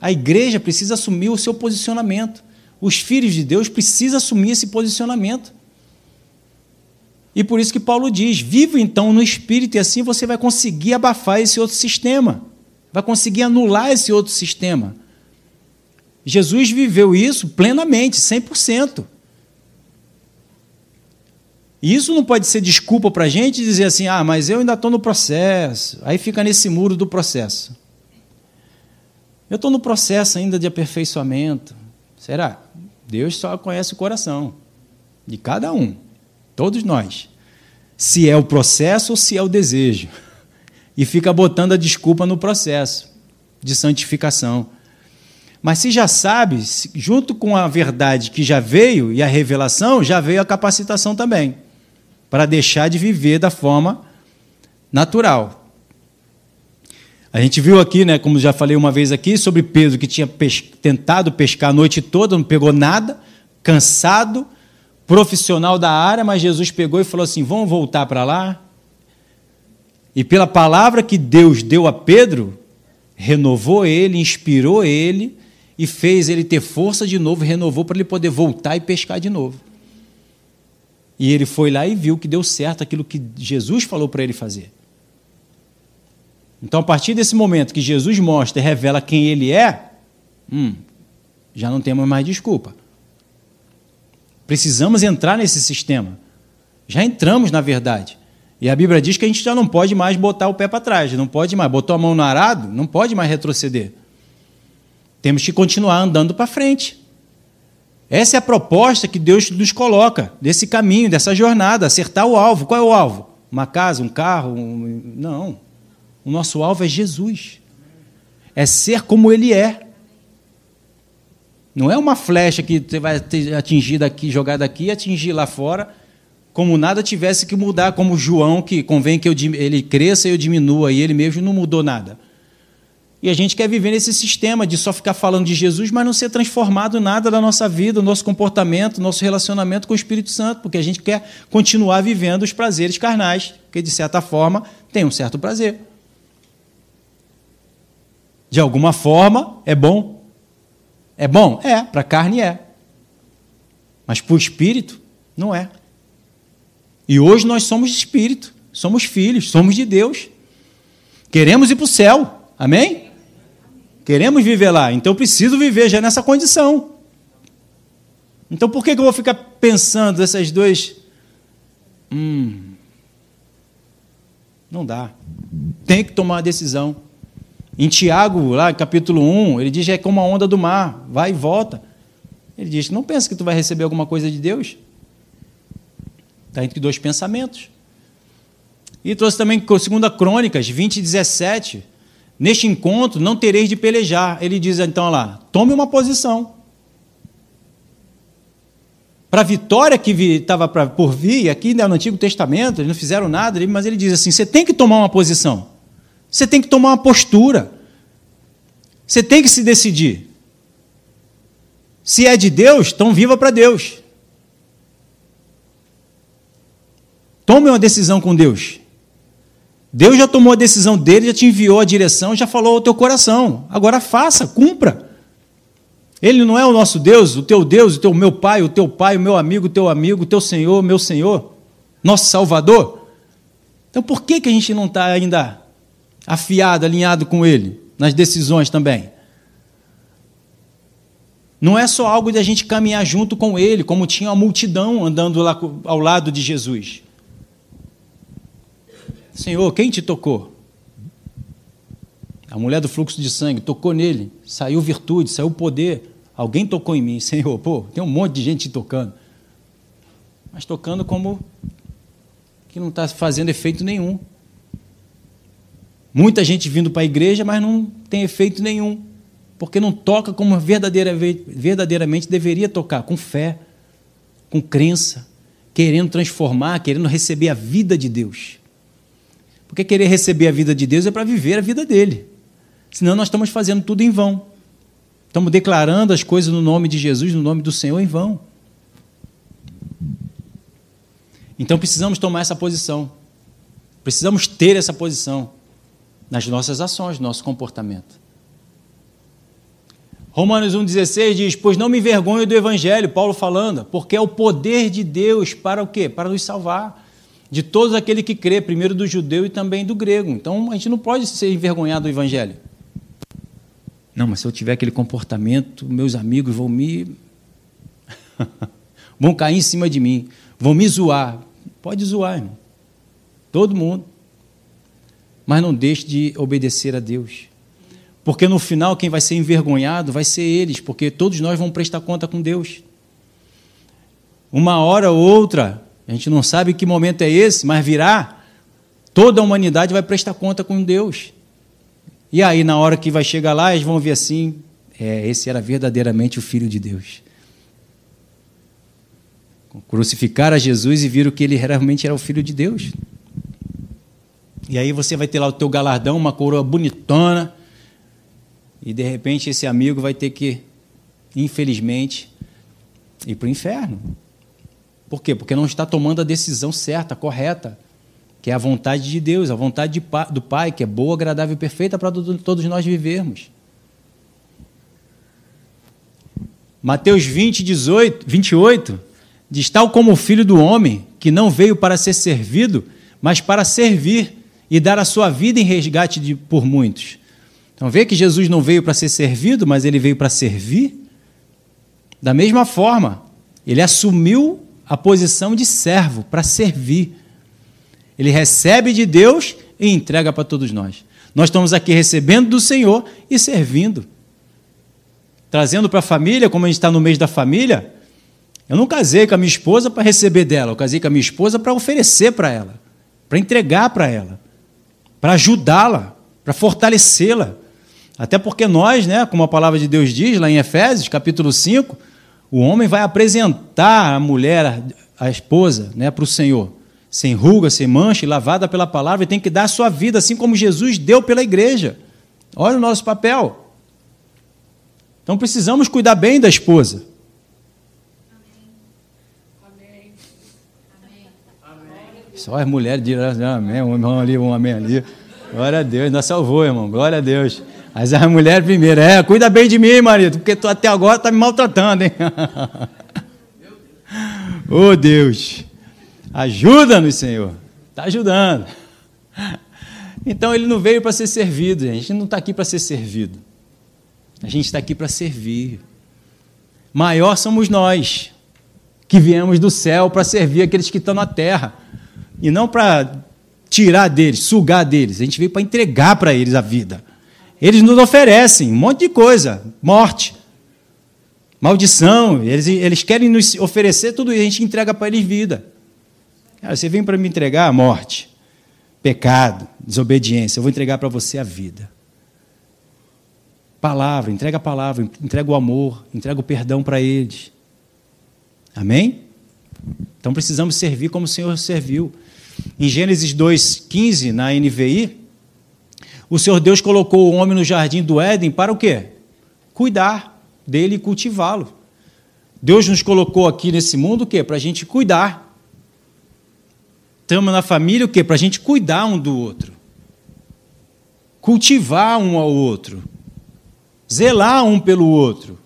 A igreja precisa assumir o seu posicionamento. Os filhos de Deus precisam assumir esse posicionamento. E por isso que Paulo diz: viva então no espírito, e assim você vai conseguir abafar esse outro sistema, vai conseguir anular esse outro sistema. Jesus viveu isso plenamente, 100%. E isso não pode ser desculpa para a gente dizer assim: ah, mas eu ainda estou no processo. Aí fica nesse muro do processo. Eu estou no processo ainda de aperfeiçoamento. Será? Deus só conhece o coração de cada um. Todos nós. Se é o processo ou se é o desejo. E fica botando a desculpa no processo de santificação. Mas se já sabe, junto com a verdade que já veio e a revelação, já veio a capacitação também, para deixar de viver da forma natural. A gente viu aqui, né, como já falei uma vez aqui, sobre Pedro que tinha pes tentado pescar a noite toda, não pegou nada, cansado, profissional da área, mas Jesus pegou e falou assim: vamos voltar para lá. E pela palavra que Deus deu a Pedro, renovou ele, inspirou ele e fez ele ter força de novo, renovou para ele poder voltar e pescar de novo. E ele foi lá e viu que deu certo aquilo que Jesus falou para ele fazer. Então, a partir desse momento que Jesus mostra e revela quem ele é, hum, já não temos mais desculpa. Precisamos entrar nesse sistema. Já entramos, na verdade. E a Bíblia diz que a gente já não pode mais botar o pé para trás, não pode mais. Botou a mão no arado, não pode mais retroceder. Temos que continuar andando para frente. Essa é a proposta que Deus nos coloca, desse caminho, dessa jornada, acertar o alvo. Qual é o alvo? Uma casa, um carro? Um... Não. O nosso alvo é Jesus. É ser como Ele é. Não é uma flecha que você vai atingir daqui, jogar daqui e atingir lá fora, como nada tivesse que mudar, como João, que convém que eu, ele cresça e eu diminua, e ele mesmo não mudou nada. E a gente quer viver nesse sistema de só ficar falando de Jesus, mas não ser transformado nada na nossa vida, no nosso comportamento, no nosso relacionamento com o Espírito Santo, porque a gente quer continuar vivendo os prazeres carnais, que de certa forma tem um certo prazer. De alguma forma é bom, é bom? É, para a carne é. Mas para o espírito, não é. E hoje nós somos espírito, somos filhos, somos de Deus. Queremos ir para o céu, amém? Queremos viver lá, então preciso viver já nessa condição. Então por que, eu vou ficar pensando essas duas. Hum, não dá. Tem que tomar uma decisão. Em Tiago, lá capítulo 1, ele diz que é como a onda do mar, vai e volta. Ele diz: Não pensa que tu vai receber alguma coisa de Deus? Está entre dois pensamentos. E trouxe também 2 Crônicas 20, 17. Neste encontro não tereis de pelejar. Ele diz então lá: tome uma posição. Para a vitória que estava por vir, aqui no Antigo Testamento, eles não fizeram nada, mas ele diz assim: você tem que tomar uma posição. Você tem que tomar uma postura. Você tem que se decidir. Se é de Deus, então viva para Deus. Tome uma decisão com Deus. Deus já tomou a decisão dele, já te enviou a direção, já falou ao teu coração. Agora faça, cumpra. Ele não é o nosso Deus, o teu Deus, o teu meu pai, o teu pai, o meu amigo, o teu amigo, o teu Senhor, meu Senhor, nosso Salvador. Então por que, que a gente não está ainda afiado, alinhado com Ele, nas decisões também. Não é só algo de a gente caminhar junto com Ele, como tinha uma multidão andando lá ao lado de Jesus. Senhor, quem te tocou? A mulher do fluxo de sangue tocou nele, saiu virtude, saiu poder. Alguém tocou em mim, [LAUGHS] Senhor. Pô, tem um monte de gente tocando. Mas tocando como que não está fazendo efeito nenhum. Muita gente vindo para a igreja, mas não tem efeito nenhum, porque não toca como verdadeiramente deveria tocar, com fé, com crença, querendo transformar, querendo receber a vida de Deus. Porque querer receber a vida de Deus é para viver a vida dele. Senão nós estamos fazendo tudo em vão. Estamos declarando as coisas no nome de Jesus, no nome do Senhor, em vão. Então precisamos tomar essa posição. Precisamos ter essa posição nas nossas ações, no nosso comportamento. Romanos 1,16 diz: Pois não me envergonho do Evangelho, Paulo falando, porque é o poder de Deus para o quê? Para nos salvar. De todos aquele que crê, primeiro do judeu e também do grego. Então a gente não pode ser envergonhado do Evangelho. Não, mas se eu tiver aquele comportamento, meus amigos vão me. [LAUGHS] vão cair em cima de mim, vão me zoar. Pode zoar, irmão. Todo mundo mas não deixe de obedecer a Deus. Porque no final quem vai ser envergonhado vai ser eles, porque todos nós vamos prestar conta com Deus. Uma hora ou outra, a gente não sabe que momento é esse, mas virá, toda a humanidade vai prestar conta com Deus. E aí, na hora que vai chegar lá, eles vão ver assim: é, esse era verdadeiramente o Filho de Deus. Crucificaram a Jesus e viram que ele realmente era o Filho de Deus. E aí você vai ter lá o teu galardão, uma coroa bonitona, e de repente esse amigo vai ter que, infelizmente, ir para o inferno. Por quê? Porque não está tomando a decisão certa, correta, que é a vontade de Deus, a vontade do Pai, que é boa, agradável e perfeita para todos nós vivermos. Mateus 20, 18, 28 diz: Tal como o filho do homem, que não veio para ser servido, mas para servir e dar a sua vida em resgate de, por muitos. Então, vê que Jesus não veio para ser servido, mas ele veio para servir. Da mesma forma, ele assumiu a posição de servo para servir. Ele recebe de Deus e entrega para todos nós. Nós estamos aqui recebendo do Senhor e servindo. Trazendo para a família, como a gente está no mês da família, eu não casei com a minha esposa para receber dela, eu casei com a minha esposa para oferecer para ela, para entregar para ela, para ajudá-la, para fortalecê-la. Até porque nós, né, como a palavra de Deus diz lá em Efésios, capítulo 5, o homem vai apresentar a mulher, a esposa, né, para o Senhor, sem ruga, sem mancha, lavada pela palavra, e tem que dar a sua vida, assim como Jesus deu pela igreja. Olha o nosso papel. Então precisamos cuidar bem da esposa. Só as mulheres dirão amém, um irmão ali, um amém ali. Glória a Deus, ainda salvou, irmão. Glória a Deus. Mas a mulher primeiro, é, cuida bem de mim, marido, porque tu até agora está me maltratando, hein? [LAUGHS] oh Deus, ajuda-nos, Senhor. Está ajudando. Então ele não veio para ser servido, a gente não está aqui para ser servido. A gente está aqui para servir. Maior somos nós, que viemos do céu para servir aqueles que estão na terra. E não para tirar deles, sugar deles. A gente veio para entregar para eles a vida. Eles nos oferecem um monte de coisa, morte, maldição. Eles, eles querem nos oferecer tudo e a gente entrega para eles vida. Cara, você vem para me entregar a morte, pecado, desobediência. Eu vou entregar para você a vida. Palavra, entrega a palavra, entrega o amor, entrega o perdão para eles. Amém? Então precisamos servir como o Senhor serviu. Em Gênesis 2,15, na NVI, o Senhor Deus colocou o homem no jardim do Éden para o quê? Cuidar dele e cultivá-lo. Deus nos colocou aqui nesse mundo o quê? Para a gente cuidar. Estamos na família o quê? Para a gente cuidar um do outro. Cultivar um ao outro. Zelar um pelo outro.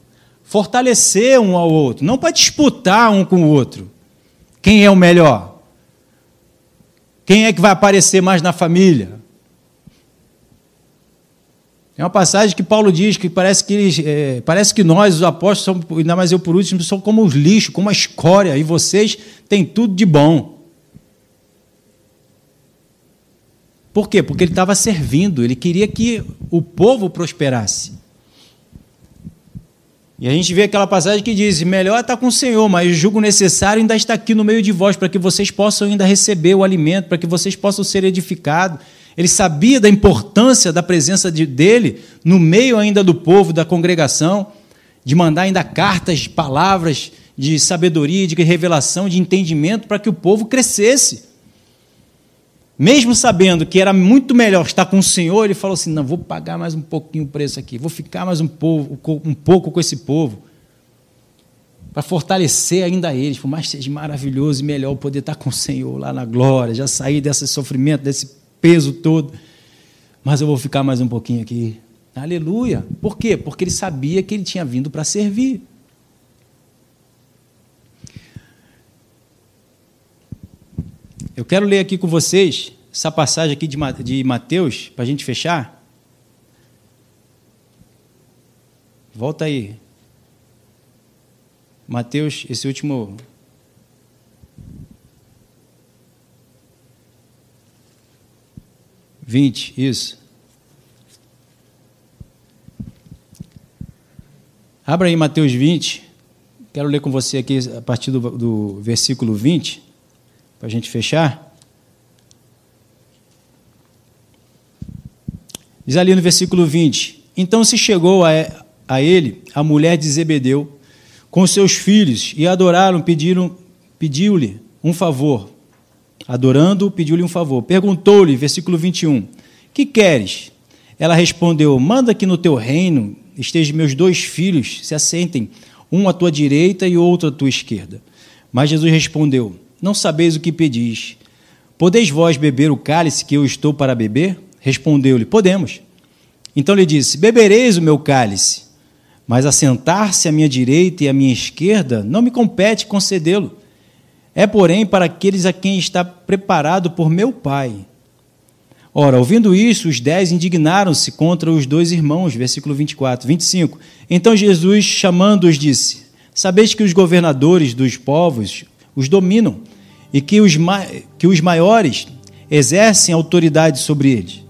Fortalecer um ao outro. Não para disputar um com o outro. Quem é o melhor? Quem é que vai aparecer mais na família? É uma passagem que Paulo diz que parece que, eles, é, parece que nós, os apóstolos, somos, ainda mais eu por último, somos como os lixos, como a escória, e vocês têm tudo de bom. Por quê? Porque ele estava servindo, ele queria que o povo prosperasse. E a gente vê aquela passagem que diz: melhor estar com o Senhor, mas julgo necessário ainda estar aqui no meio de vós, para que vocês possam ainda receber o alimento, para que vocês possam ser edificados. Ele sabia da importância da presença de, dele no meio ainda do povo, da congregação, de mandar ainda cartas, palavras de sabedoria, de revelação, de entendimento para que o povo crescesse. Mesmo sabendo que era muito melhor estar com o Senhor, ele falou assim: não, vou pagar mais um pouquinho o preço aqui, vou ficar mais um, povo, um pouco com esse povo, para fortalecer ainda eles, por mais seja maravilhoso e melhor poder estar com o Senhor lá na glória, já sair desse sofrimento, desse peso todo. Mas eu vou ficar mais um pouquinho aqui. Aleluia. Por quê? Porque ele sabia que ele tinha vindo para servir. Eu quero ler aqui com vocês essa passagem aqui de Mateus, para a gente fechar. Volta aí. Mateus, esse último 20, isso. Abra aí Mateus 20. Quero ler com você aqui a partir do, do versículo 20, para a gente fechar. Diz ali no versículo 20: Então se chegou a, a ele a mulher de Zebedeu com seus filhos e adoraram, pediram, pediu-lhe um favor. Adorando, pediu-lhe um favor. Perguntou-lhe, versículo 21, que queres? Ela respondeu: Manda que no teu reino estejam meus dois filhos, se assentem, um à tua direita e outro à tua esquerda. Mas Jesus respondeu: Não sabeis o que pedis. Podeis vós beber o cálice que eu estou para beber? Respondeu-lhe: Podemos. Então lhe disse: Bebereis o meu cálice, mas assentar-se à minha direita e à minha esquerda não me compete concedê-lo. É, porém, para aqueles a quem está preparado por meu Pai. Ora, ouvindo isso, os dez indignaram-se contra os dois irmãos. Versículo 24. 25. Então Jesus, chamando-os, disse: Sabeis que os governadores dos povos os dominam e que os, que os maiores exercem autoridade sobre eles.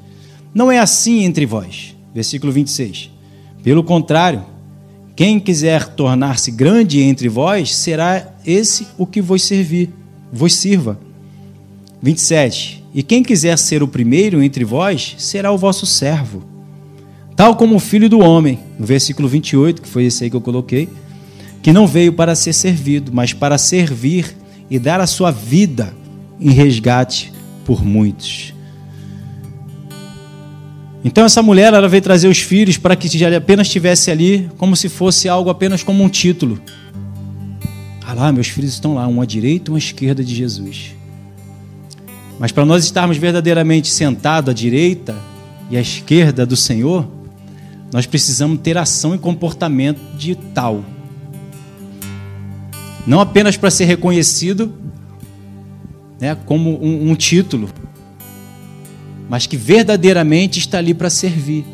Não é assim entre vós. Versículo 26. Pelo contrário, quem quiser tornar-se grande entre vós, será esse o que vos servir, vos sirva. 27. E quem quiser ser o primeiro entre vós, será o vosso servo. Tal como o filho do homem, no versículo 28, que foi esse aí que eu coloquei, que não veio para ser servido, mas para servir e dar a sua vida em resgate por muitos. Então essa mulher ela veio trazer os filhos para que apenas estivesse ali como se fosse algo apenas como um título. Ah lá, meus filhos estão lá, um à direita e um à esquerda de Jesus. Mas para nós estarmos verdadeiramente sentados à direita e à esquerda do Senhor, nós precisamos ter ação e comportamento de tal. Não apenas para ser reconhecido né, como um, um título, mas que verdadeiramente está ali para servir.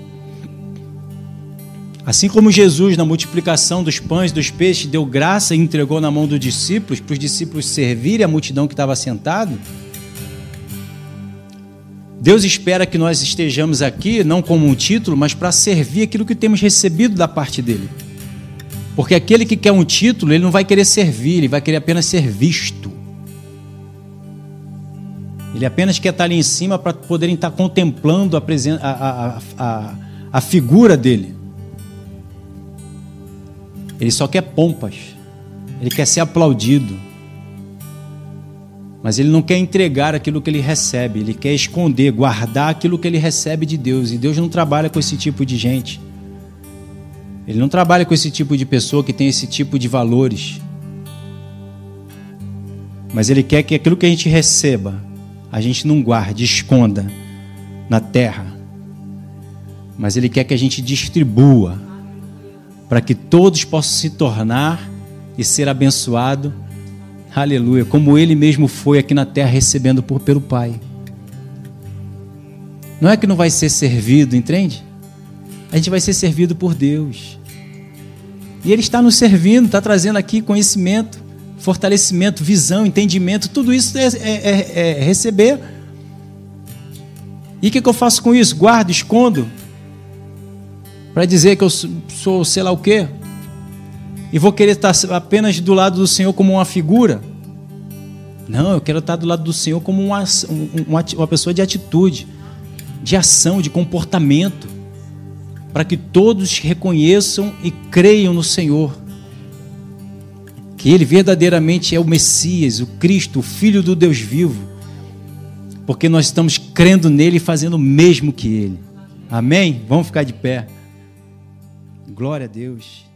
Assim como Jesus, na multiplicação dos pães e dos peixes, deu graça e entregou na mão dos discípulos, para os discípulos servirem a multidão que estava sentada, Deus espera que nós estejamos aqui não como um título, mas para servir aquilo que temos recebido da parte dele. Porque aquele que quer um título, ele não vai querer servir, ele vai querer apenas ser visto. Ele apenas quer estar ali em cima para poderem estar contemplando a, a, a, a, a figura dele. Ele só quer pompas. Ele quer ser aplaudido. Mas ele não quer entregar aquilo que ele recebe. Ele quer esconder, guardar aquilo que ele recebe de Deus. E Deus não trabalha com esse tipo de gente. Ele não trabalha com esse tipo de pessoa que tem esse tipo de valores. Mas ele quer que aquilo que a gente receba a gente não guarde, esconda na terra, mas Ele quer que a gente distribua para que todos possam se tornar e ser abençoado. Aleluia, como Ele mesmo foi aqui na terra recebendo por pelo Pai. Não é que não vai ser servido, entende? A gente vai ser servido por Deus. E Ele está nos servindo, está trazendo aqui conhecimento fortalecimento, visão, entendimento, tudo isso é, é, é, é receber. E o que, que eu faço com isso? Guardo, escondo, para dizer que eu sou sei lá o quê, e vou querer estar apenas do lado do Senhor como uma figura. Não, eu quero estar do lado do Senhor como uma, uma, uma pessoa de atitude, de ação, de comportamento, para que todos reconheçam e creiam no Senhor que ele verdadeiramente é o Messias, o Cristo, o Filho do Deus vivo, porque nós estamos crendo nele e fazendo o mesmo que ele. Amém? Vamos ficar de pé. Glória a Deus.